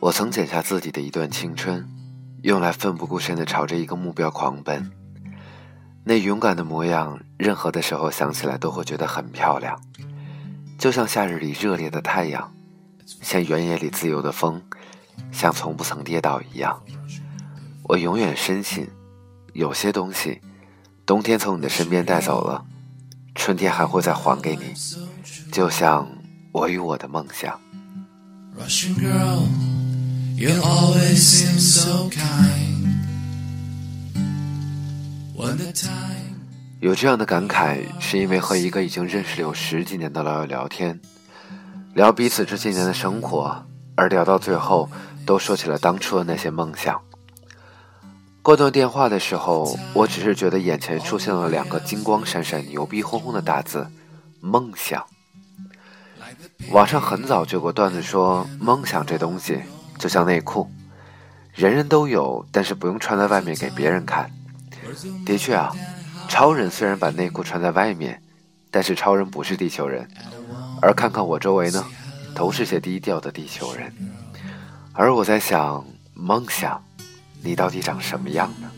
我曾剪下自己的一段青春，用来奋不顾身的朝着一个目标狂奔。那勇敢的模样，任何的时候想起来都会觉得很漂亮，就像夏日里热烈的太阳，像原野里自由的风，像从不曾跌倒一样。我永远深信，有些东西，冬天从你的身边带走了，春天还会再还给你，就像我与我的梦想。You always seem so kind. 有这样的感慨，是因为和一个已经认识了有十几年的老友聊天，聊彼此这些年的生活，而聊到最后，都说起了当初的那些梦想。挂断电话的时候，我只是觉得眼前出现了两个金光闪闪、牛逼哄哄的大字：梦想。网上很早就有个段子说，梦想这东西。就像内裤，人人都有，但是不用穿在外面给别人看。的确啊，超人虽然把内裤穿在外面，但是超人不是地球人。而看看我周围呢，都是些低调的地球人。而我在想，梦想，你到底长什么样呢？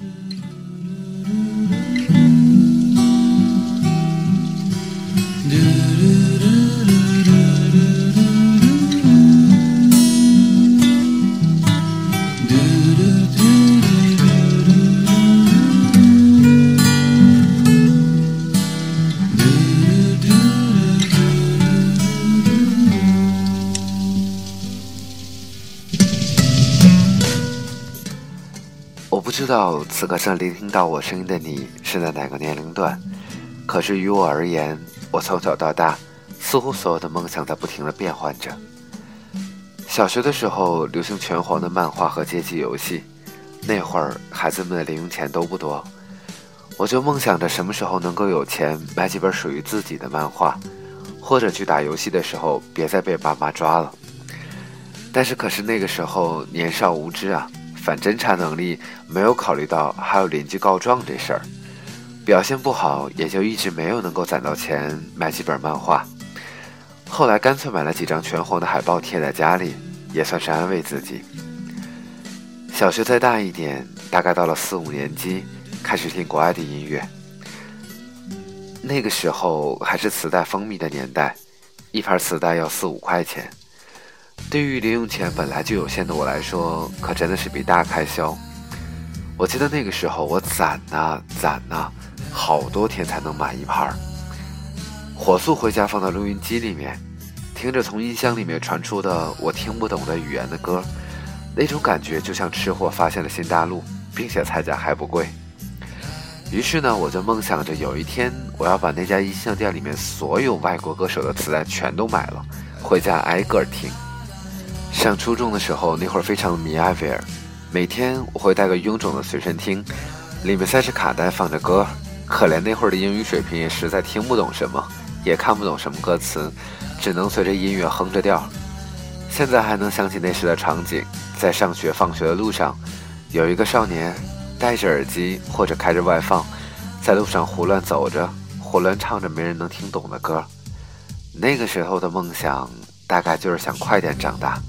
知道此刻正聆听到我声音的你是在哪个年龄段？可是于我而言，我从小到大，似乎所有的梦想在不停的变换着。小学的时候流行拳皇的漫画和街机游戏，那会儿孩子们的零用钱都不多，我就梦想着什么时候能够有钱买几本属于自己的漫画，或者去打游戏的时候别再被爸妈抓了。但是可是那个时候年少无知啊。反侦查能力没有考虑到还有邻居告状这事儿，表现不好也就一直没有能够攒到钱买几本漫画。后来干脆买了几张全红的海报贴在家里，也算是安慰自己。小学再大一点，大概到了四五年级，开始听国外的音乐。那个时候还是磁带风靡的年代，一盘磁带要四五块钱。对于零用钱本来就有限的我来说，可真的是笔大开销。我记得那个时候，我攒呐攒呐，好多天才能买一盘。火速回家放到录音机里面，听着从音箱里面传出的我听不懂的语言的歌，那种感觉就像吃货发现了新大陆，并且菜价还不贵。于是呢，我就梦想着有一天我要把那家音像店里面所有外国歌手的磁带全都买了，回家挨个听。上初中的时候，那会儿非常迷艾薇儿，每天我会带个臃肿的随身听，里面塞着卡带，放着歌。可怜那会儿的英语水平也实在听不懂什么，也看不懂什么歌词，只能随着音乐哼着调。现在还能想起那时的场景，在上学放学的路上，有一个少年戴着耳机或者开着外放，在路上胡乱走着，胡乱唱着没人能听懂的歌。那个时候的梦想，大概就是想快点长大。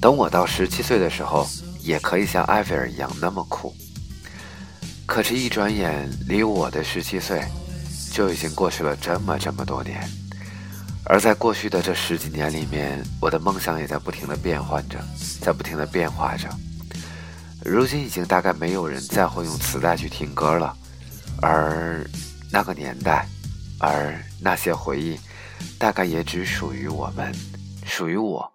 等我到十七岁的时候，也可以像艾菲尔一样那么酷。可是，一转眼，离我的十七岁就已经过去了这么这么多年。而在过去的这十几年里面，我的梦想也在不停的变换着，在不停的变化着。如今，已经大概没有人再会用磁带去听歌了，而那个年代，而那些回忆，大概也只属于我们，属于我。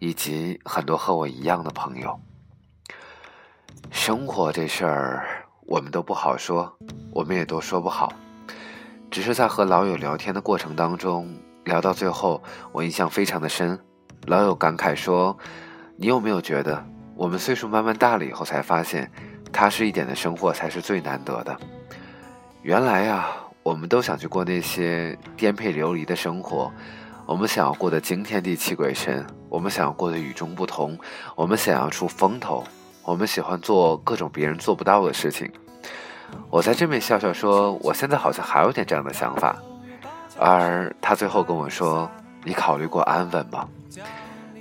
以及很多和我一样的朋友，生活这事儿我们都不好说，我们也都说不好。只是在和老友聊天的过程当中，聊到最后，我印象非常的深。老友感慨说：“你有没有觉得，我们岁数慢慢大了以后，才发现，踏实一点的生活才是最难得的？原来呀，我们都想去过那些颠沛流离的生活。”我们想要过得惊天地泣鬼神，我们想要过得与众不同，我们想要出风头，我们喜欢做各种别人做不到的事情。我在这边笑笑说，我现在好像还有点这样的想法。而他最后跟我说：“你考虑过安稳吗？”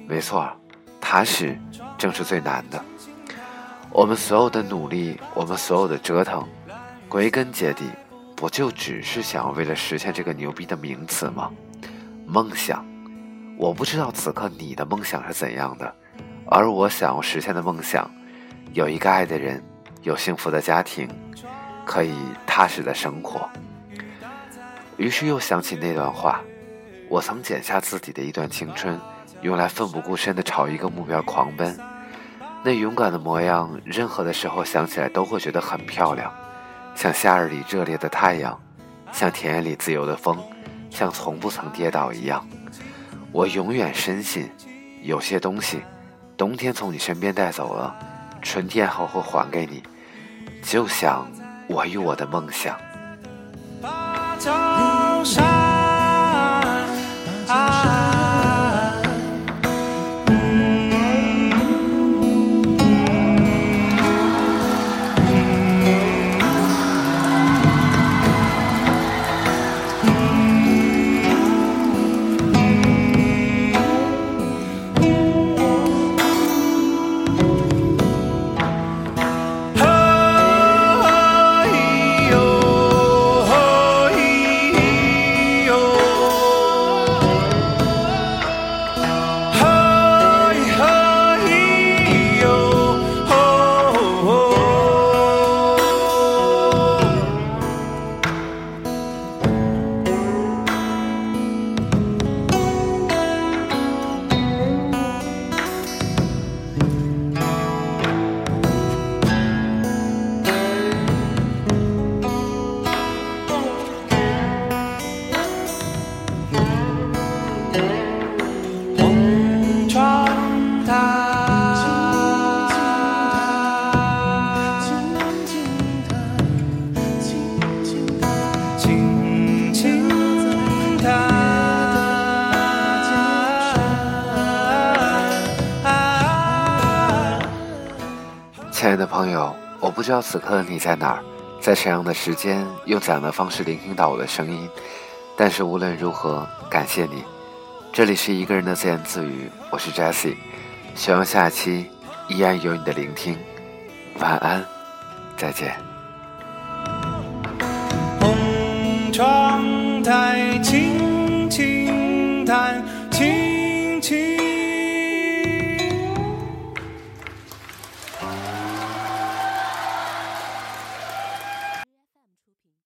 没错，踏实正是最难的。我们所有的努力，我们所有的折腾，归根结底，不就只是想要为了实现这个牛逼的名词吗？梦想。我不知道此刻你的梦想是怎样的，而我想要实现的梦想，有一个爱的人，有幸福的家庭，可以踏实的生活。于是又想起那段话：我曾剪下自己的一段青春，用来奋不顾身的朝一个目标狂奔。那勇敢的模样，任何的时候想起来都会觉得很漂亮，像夏日里热烈的太阳，像田野里自由的风，像从不曾跌倒一样。我永远深信，有些东西，冬天从你身边带走了，春天后会还给你，就像我与我的梦想。亲爱的朋友，我不知道此刻你在哪儿，在什么样的时间，用怎样的方式聆听到我的声音。但是无论如何，感谢你。这里是一个人的自言自语，我是 Jesse，希望下期依然有你的聆听，晚安，再见。窗台轻轻弹。